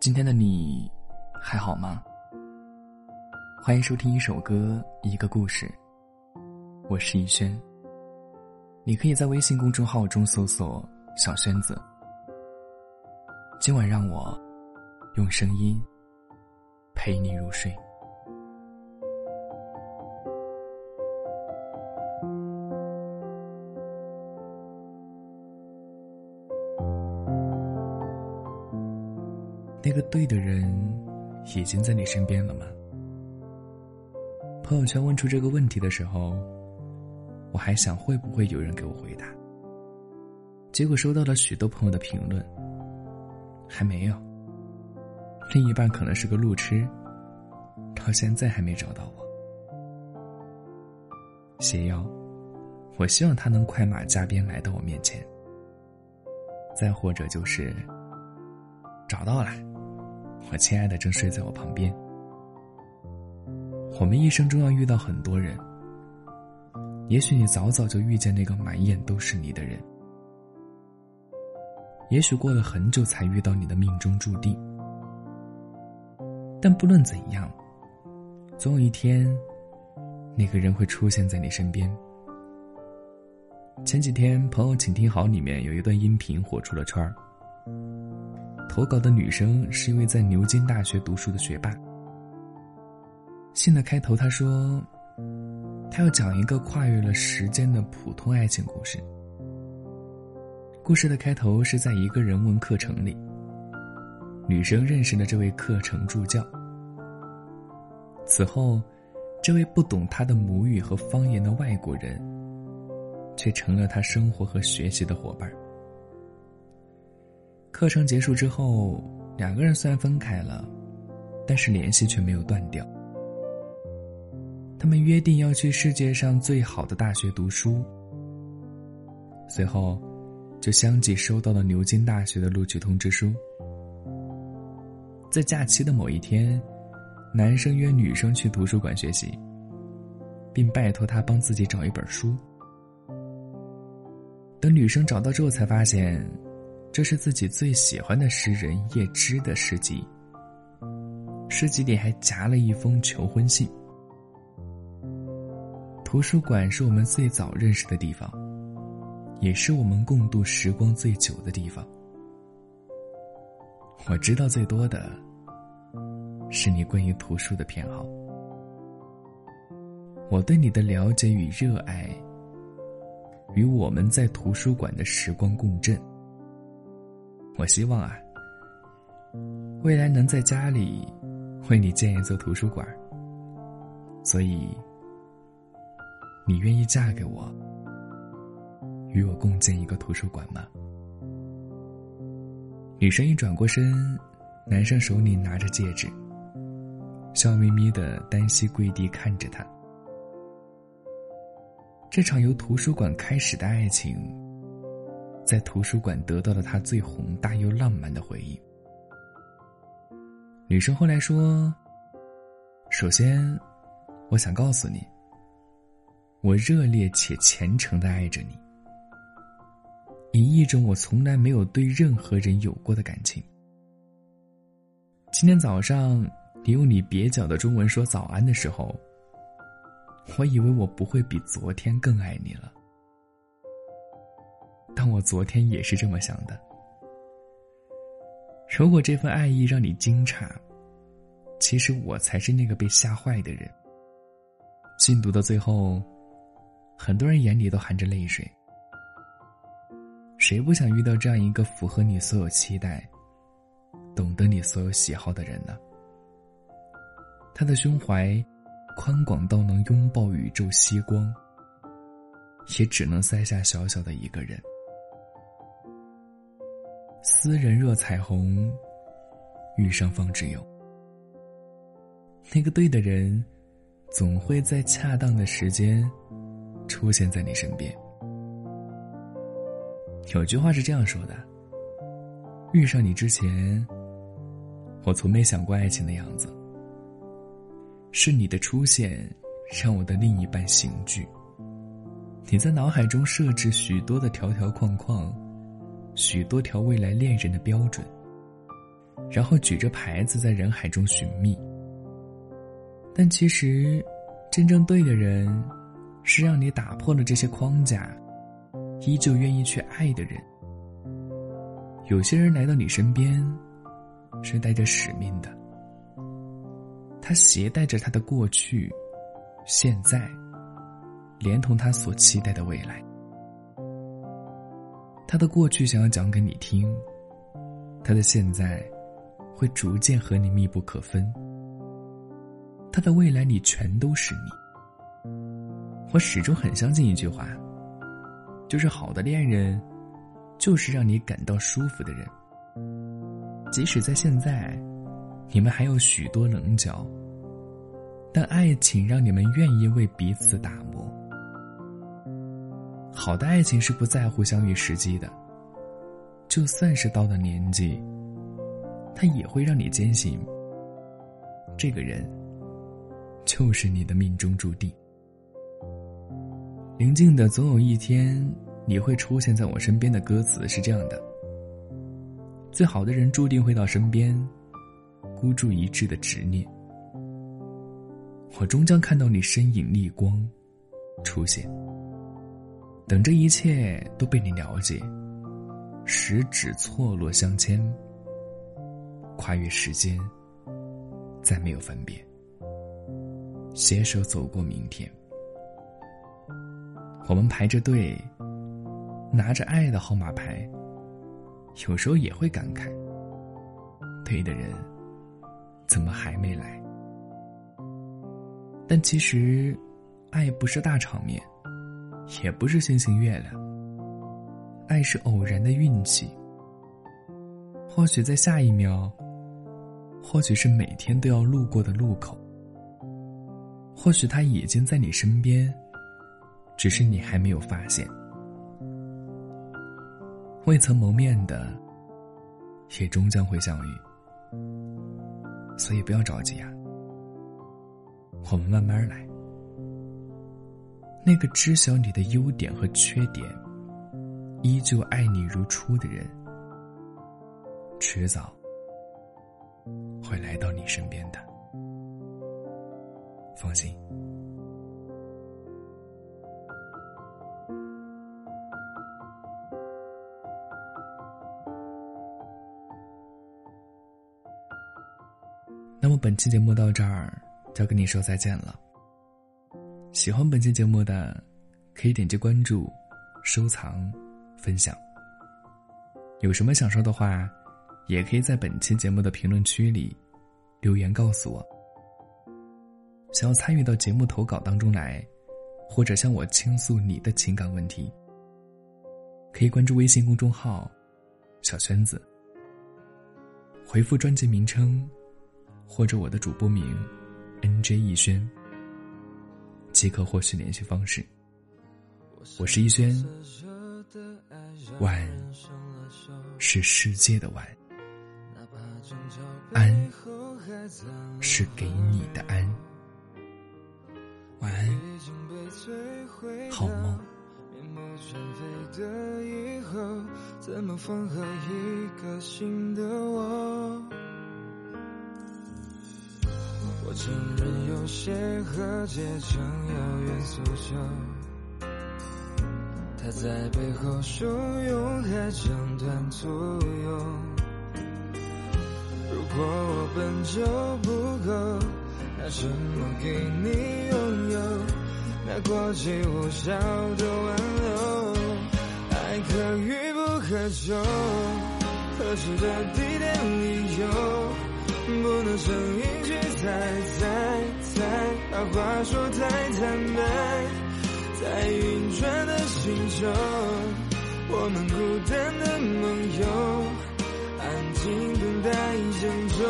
今天的你还好吗？欢迎收听一首歌，一个故事。我是逸轩。你可以在微信公众号中搜索“小轩子”。今晚让我用声音陪你入睡。个对的人已经在你身边了吗？朋友圈问出这个问题的时候，我还想会不会有人给我回答。结果收到了许多朋友的评论，还没有。另一半可能是个路痴，到现在还没找到我。谢邀，我希望他能快马加鞭来到我面前。再或者就是找到了。我亲爱的正睡在我旁边。我们一生中要遇到很多人，也许你早早就遇见那个满眼都是你的人，也许过了很久才遇到你的命中注定。但不论怎样，总有一天，那个人会出现在你身边。前几天，朋友请听好里面有一段音频火出了圈儿。投稿的女生是一位在牛津大学读书的学霸。信的开头，他说：“他要讲一个跨越了时间的普通爱情故事。故事的开头是在一个人文课程里，女生认识了这位课程助教。此后，这位不懂她的母语和方言的外国人，却成了她生活和学习的伙伴儿。”课程结束之后，两个人虽然分开了，但是联系却没有断掉。他们约定要去世界上最好的大学读书，随后就相继收到了牛津大学的录取通知书。在假期的某一天，男生约女生去图书馆学习，并拜托她帮自己找一本书。等女生找到之后，才发现。这是自己最喜欢的诗人叶芝的诗集，诗集里还夹了一封求婚信。图书馆是我们最早认识的地方，也是我们共度时光最久的地方。我知道最多的，是你关于图书的偏好。我对你的了解与热爱，与我们在图书馆的时光共振。我希望啊，未来能在家里为你建一座图书馆。所以，你愿意嫁给我，与我共建一个图书馆吗？女生一转过身，男生手里拿着戒指，笑眯眯的单膝跪地看着她。这场由图书馆开始的爱情。在图书馆得到了他最宏大又浪漫的回忆。女生后来说：“首先，我想告诉你，我热烈且虔诚的爱着你，以一种我从来没有对任何人有过的感情。今天早上，你用你蹩脚的中文说早安的时候，我以为我不会比昨天更爱你了。”但我昨天也是这么想的。如果这份爱意让你惊诧，其实我才是那个被吓坏的人。信读到最后，很多人眼里都含着泪水。谁不想遇到这样一个符合你所有期待、懂得你所有喜好的人呢？他的胸怀宽广到能拥抱宇宙吸光，也只能塞下小小的一个人。斯人若彩虹，遇上方知有。那个对的人，总会在恰当的时间出现在你身边。有句话是这样说的：遇上你之前，我从没想过爱情的样子。是你的出现，让我的另一半刑具。你在脑海中设置许多的条条框框。许多条未来恋人的标准，然后举着牌子在人海中寻觅。但其实，真正对的人，是让你打破了这些框架，依旧愿意去爱的人。有些人来到你身边，是带着使命的。他携带着他的过去、现在，连同他所期待的未来。他的过去想要讲给你听，他的现在会逐渐和你密不可分。他的未来里全都是你。我始终很相信一句话，就是好的恋人，就是让你感到舒服的人。即使在现在，你们还有许多棱角，但爱情让你们愿意为彼此打磨。好的爱情是不在乎相遇时机的，就算是到了年纪，他也会让你坚信，这个人就是你的命中注定。宁静的总有一天你会出现在我身边的歌词是这样的：最好的人注定会到身边，孤注一掷的执念，我终将看到你身影逆光出现。等这一切都被你了解，十指错落相牵，跨越时间，再没有分别，携手走过明天。我们排着队，拿着爱的号码牌，有时候也会感慨：对的人怎么还没来？但其实，爱不是大场面。也不是星星月亮，爱是偶然的运气。或许在下一秒，或许是每天都要路过的路口，或许他已经在你身边，只是你还没有发现。未曾谋面的，也终将会相遇，所以不要着急啊，我们慢慢来。那个知晓你的优点和缺点，依旧爱你如初的人，迟早会来到你身边的。放心。那么本期节目到这儿，就要跟你说再见了。喜欢本期节目的，可以点击关注、收藏、分享。有什么想说的话，也可以在本期节目的评论区里留言告诉我。想要参与到节目投稿当中来，或者向我倾诉你的情感问题，可以关注微信公众号“小圈子”，回复专辑名称或者我的主播名 “nj 逸轩”。即可获取联系方式。我是逸轩，晚是世界的晚，安是给你的安。晚安，好梦。我我承认有些和解成遥远诉求，他在背后汹涌，还讲断簇拥。如果我本就不够，拿什么给你拥有？那过期无效的挽留，爱可遇不可求，合适的地点理由。不能声音去猜猜猜，把话说太坦白，在运转的星球，我们孤单的梦游，安静等待拯救，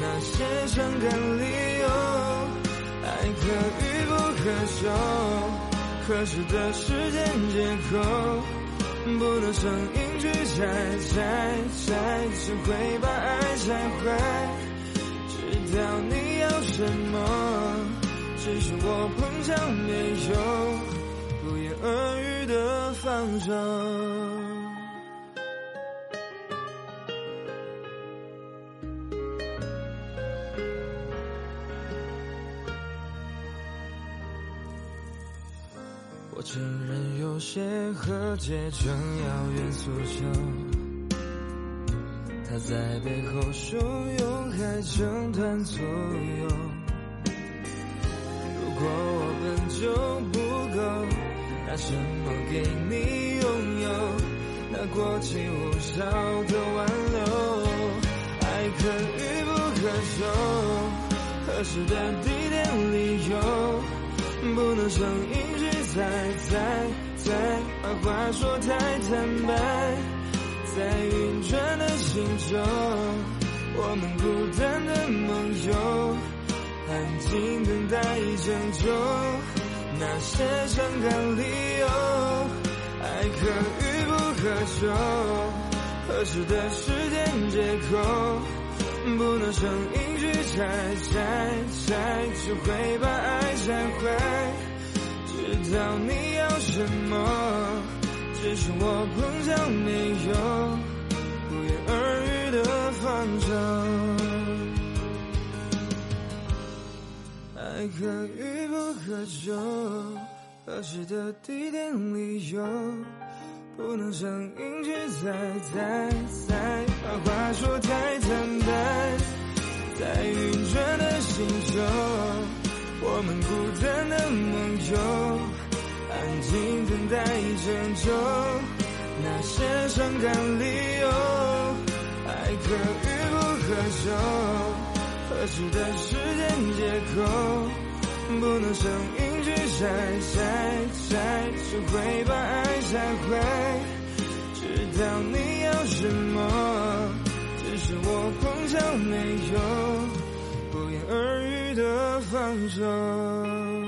那些伤感理由，爱可遇不可求，合适的时间借口。不能声音去猜猜猜，只会把爱拆坏。知道你要什么，只是我碰巧没有不言而喻的放手。我承认有些和解成遥远诉求，他在背后汹涌，还整段左右。如果我本就不够，拿什么给你拥有？那过期无效的挽留，爱可遇不可求，合适的地点理由，不能声音。在在在，把话说太坦白，在运转的星球，我们孤单的梦游，安静等待拯救，那些伤感理由，爱可遇不可求，合适的时间借口，不能声音去拆拆拆，只会把爱拆坏。知道你要什么，只是我碰巧没有不言而喻的放手。爱可遇不可求，合适的地点理由，不能声音去猜猜猜，把话说太坦白，在运转的星球。我们孤单的梦游，安静等待拯救。那些伤感理由，爱可遇不可求。合适的时间借口，不能声音去拆拆拆，只会把爱拆坏。知道你要什么，只是我碰巧没有。不言而喻的放手。